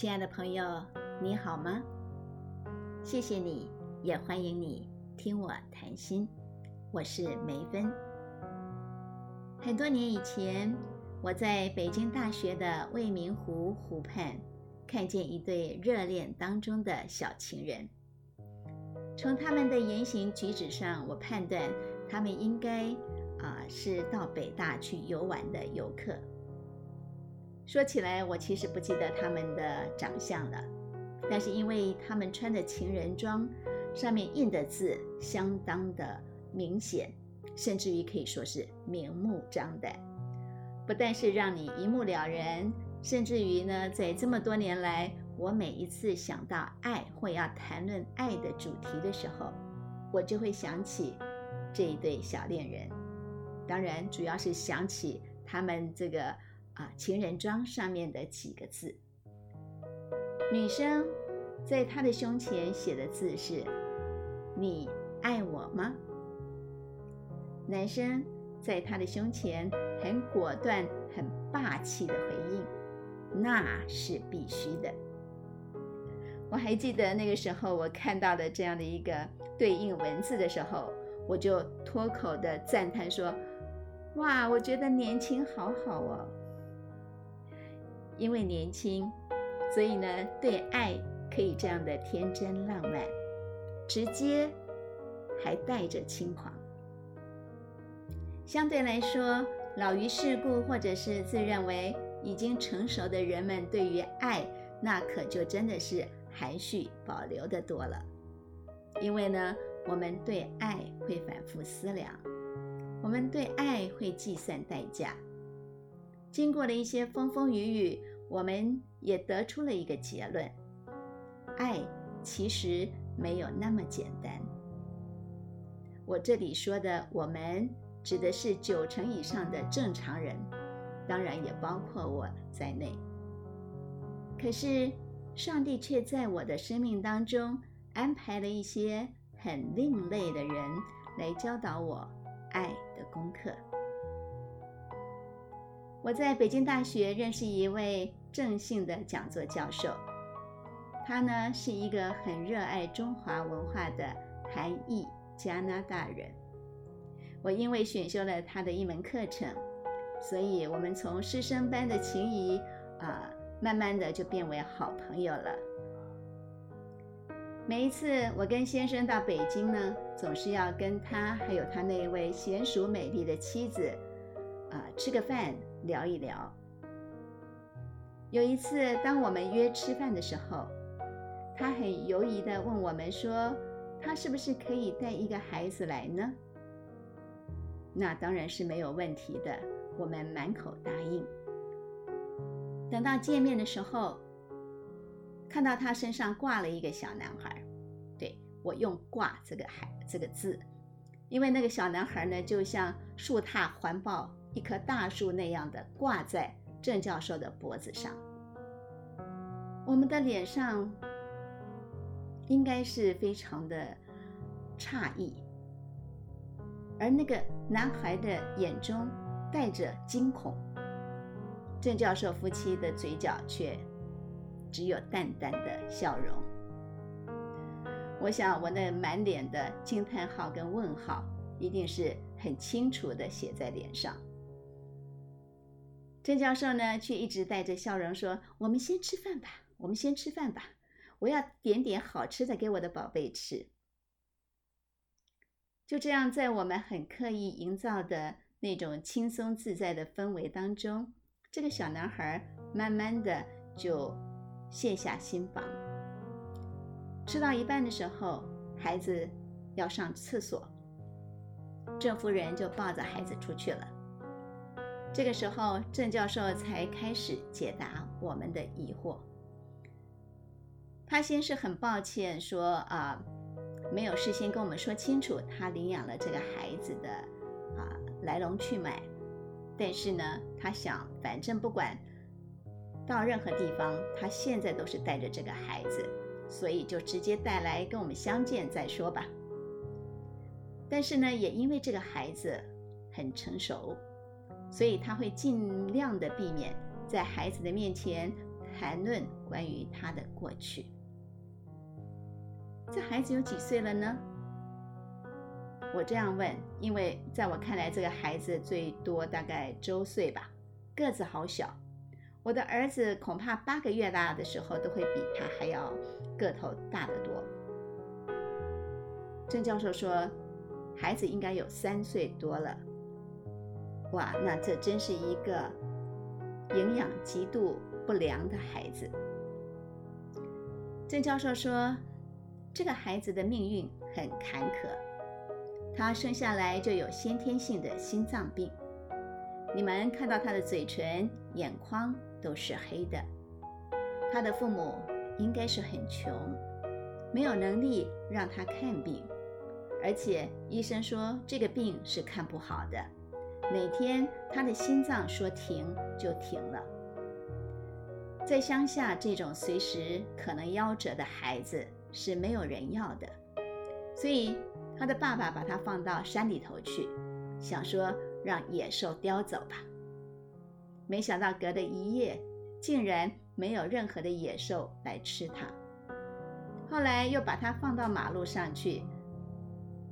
亲爱的朋友，你好吗？谢谢你，也欢迎你听我谈心。我是梅芬。很多年以前，我在北京大学的未名湖湖畔看见一对热恋当中的小情人。从他们的言行举止上，我判断他们应该啊是到北大去游玩的游客。说起来，我其实不记得他们的长相了，但是因为他们穿的情人装，上面印的字相当的明显，甚至于可以说是明目张胆，不但是让你一目了然，甚至于呢，在这么多年来。我每一次想到爱或要谈论爱的主题的时候，我就会想起这一对小恋人。当然，主要是想起他们这个啊情人装上面的几个字。女生在她的胸前写的字是“你爱我吗？”男生在他的胸前很果断、很霸气的回应：“那是必须的。”我还记得那个时候，我看到的这样的一个对应文字的时候，我就脱口的赞叹说：“哇，我觉得年轻好好哦！因为年轻，所以呢，对爱可以这样的天真浪漫、直接，还带着轻狂。相对来说，老于世故或者是自认为已经成熟的人们，对于爱，那可就真的是……”含蓄保留的多了，因为呢，我们对爱会反复思量，我们对爱会计算代价。经过了一些风风雨雨，我们也得出了一个结论：爱其实没有那么简单。我这里说的“我们”指的是九成以上的正常人，当然也包括我在内。可是。上帝却在我的生命当中安排了一些很另类的人来教导我爱的功课。我在北京大学认识一位正性的讲座教授，他呢是一个很热爱中华文化的韩裔加拿大人。我因为选修了他的一门课程，所以我们从师生般的情谊啊。慢慢的就变为好朋友了。每一次我跟先生到北京呢，总是要跟他还有他那位娴熟美丽的妻子，啊，吃个饭聊一聊。有一次，当我们约吃饭的时候，他很犹疑的问我们说，他是不是可以带一个孩子来呢？那当然是没有问题的，我们满口答应。等到见面的时候，看到他身上挂了一个小男孩，对我用“挂”这个“孩”这个字，因为那个小男孩呢，就像树踏环抱一棵大树那样的挂在郑教授的脖子上。我们的脸上应该是非常的诧异，而那个男孩的眼中带着惊恐。郑教授夫妻的嘴角却只有淡淡的笑容。我想，我那满脸的惊叹号跟问号，一定是很清楚的写在脸上。郑教授呢，却一直带着笑容说：“我们先吃饭吧，我们先吃饭吧，我要点点好吃的给我的宝贝吃。”就这样，在我们很刻意营造的那种轻松自在的氛围当中。这个小男孩慢慢的就卸下心防。吃到一半的时候，孩子要上厕所，郑夫人就抱着孩子出去了。这个时候，郑教授才开始解答我们的疑惑。他先是很抱歉说啊，没有事先跟我们说清楚他领养了这个孩子的啊来龙去脉。但是呢，他想，反正不管到任何地方，他现在都是带着这个孩子，所以就直接带来跟我们相见再说吧。但是呢，也因为这个孩子很成熟，所以他会尽量的避免在孩子的面前谈论关于他的过去。这孩子有几岁了呢？我这样问，因为在我看来，这个孩子最多大概周岁吧，个子好小。我的儿子恐怕八个月大的时候都会比他还要个头大得多。郑教授说，孩子应该有三岁多了。哇，那这真是一个营养极度不良的孩子。郑教授说，这个孩子的命运很坎坷，他生下来就有先天性的心脏病。你们看到他的嘴唇、眼眶。都是黑的。他的父母应该是很穷，没有能力让他看病，而且医生说这个病是看不好的。每天他的心脏说停就停了。在乡下，这种随时可能夭折的孩子是没有人要的，所以他的爸爸把他放到山里头去，想说让野兽叼走吧。没想到隔了一夜，竟然没有任何的野兽来吃它。后来又把它放到马路上去，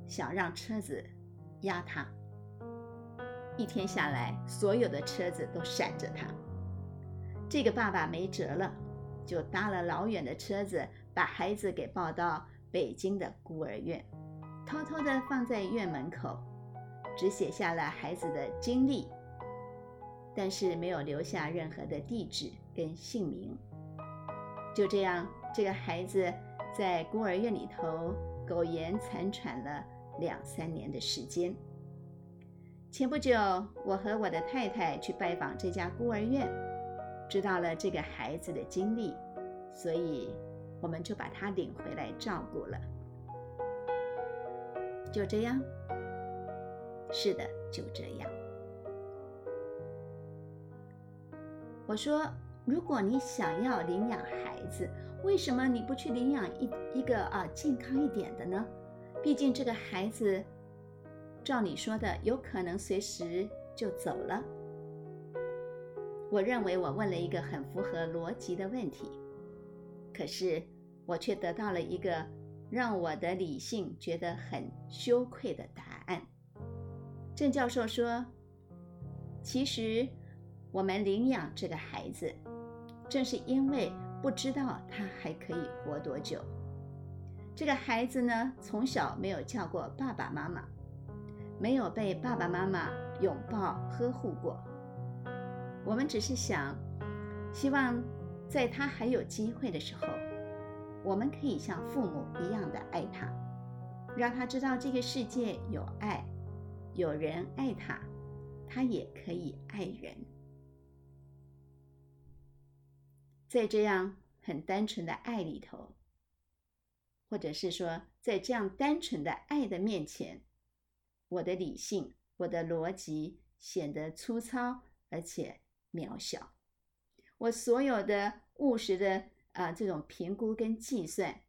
想让车子压它。一天下来，所有的车子都闪着他。这个爸爸没辙了，就搭了老远的车子，把孩子给抱到北京的孤儿院，偷偷的放在院门口，只写下了孩子的经历。但是没有留下任何的地址跟姓名。就这样，这个孩子在孤儿院里头苟延残喘了两三年的时间。前不久，我和我的太太去拜访这家孤儿院，知道了这个孩子的经历，所以我们就把他领回来照顾了。就这样，是的，就这样。我说：“如果你想要领养孩子，为什么你不去领养一一个啊健康一点的呢？毕竟这个孩子，照你说的，有可能随时就走了。”我认为我问了一个很符合逻辑的问题，可是我却得到了一个让我的理性觉得很羞愧的答案。郑教授说：“其实。”我们领养这个孩子，正是因为不知道他还可以活多久。这个孩子呢，从小没有叫过爸爸妈妈，没有被爸爸妈妈拥抱呵护过。我们只是想，希望在他还有机会的时候，我们可以像父母一样的爱他，让他知道这个世界有爱，有人爱他，他也可以爱人。在这样很单纯的爱里头，或者是说，在这样单纯的爱的面前，我的理性、我的逻辑显得粗糙而且渺小。我所有的务实的啊这种评估跟计算，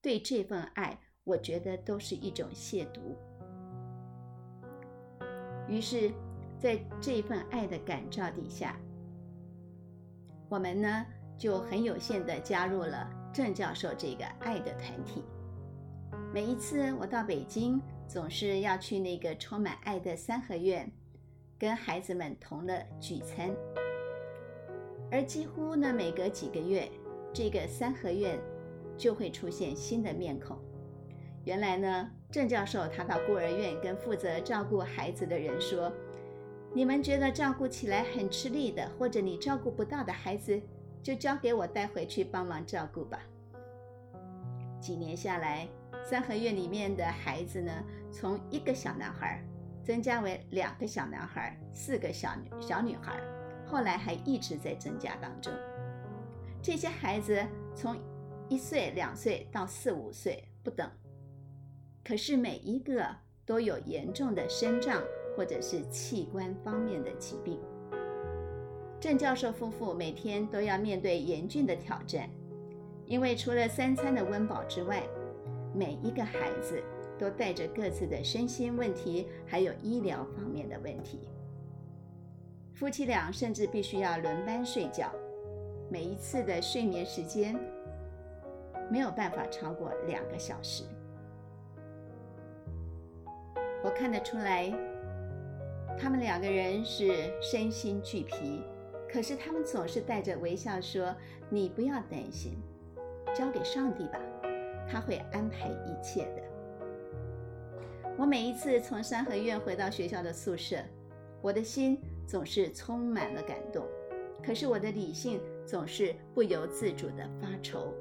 对这份爱，我觉得都是一种亵渎。于是，在这份爱的感召底下，我们呢？就很有限的加入了郑教授这个爱的团体。每一次我到北京，总是要去那个充满爱的三合院，跟孩子们同乐聚餐。而几乎呢，每隔几个月，这个三合院就会出现新的面孔。原来呢，郑教授他到孤儿院跟负责照顾孩子的人说：“你们觉得照顾起来很吃力的，或者你照顾不到的孩子。”就交给我带回去帮忙照顾吧。几年下来，三合院里面的孩子呢，从一个小男孩增加为两个小男孩、四个小女小女孩，后来还一直在增加当中。这些孩子从一岁、两岁到四五岁不等，可是每一个都有严重的身障或者是器官方面的疾病。郑教授夫妇每天都要面对严峻的挑战，因为除了三餐的温饱之外，每一个孩子都带着各自的身心问题，还有医疗方面的问题。夫妻俩甚至必须要轮班睡觉，每一次的睡眠时间没有办法超过两个小时。我看得出来，他们两个人是身心俱疲，可是他们总是带着微笑说：“你不要担心，交给上帝吧，他会安排一切的。”我每一次从三合院回到学校的宿舍，我的心总是充满了感动，可是我的理性总是不由自主的发愁。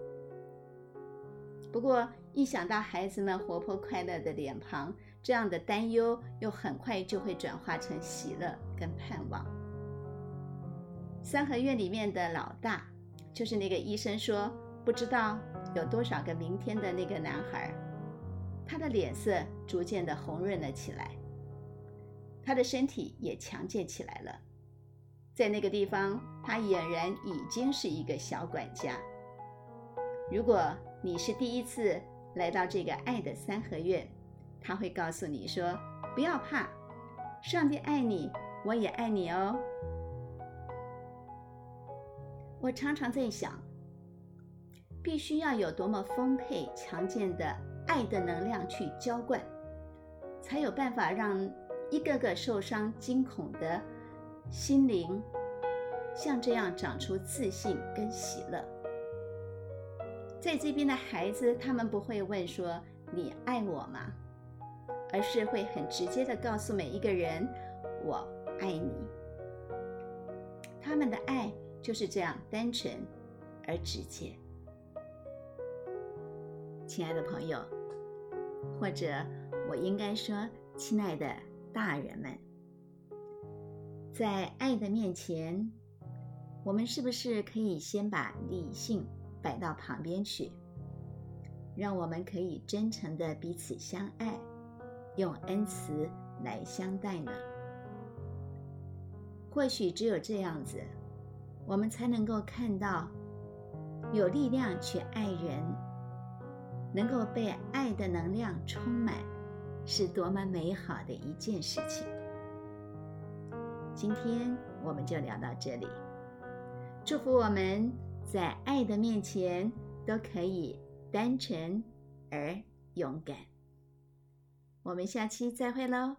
不过一想到孩子们活泼快乐的脸庞，这样的担忧又很快就会转化成喜乐跟盼望。三合院里面的老大，就是那个医生说不知道有多少个明天的那个男孩。他的脸色逐渐的红润了起来，他的身体也强健起来了。在那个地方，他俨然已经是一个小管家。如果你是第一次来到这个爱的三合院，他会告诉你说：“不要怕，上帝爱你，我也爱你哦。”我常常在想，必须要有多么丰沛、强健的。爱的能量去浇灌，才有办法让一个个受伤惊恐的心灵，像这样长出自信跟喜乐。在这边的孩子，他们不会问说“你爱我吗”，而是会很直接的告诉每一个人“我爱你”。他们的爱就是这样单纯而直接。亲爱的朋友。或者，我应该说，亲爱的大人们，在爱的面前，我们是不是可以先把理性摆到旁边去，让我们可以真诚的彼此相爱，用恩慈来相待呢？或许只有这样子，我们才能够看到有力量去爱人。能够被爱的能量充满，是多么美好的一件事情。今天我们就聊到这里，祝福我们在爱的面前都可以单纯而勇敢。我们下期再会喽。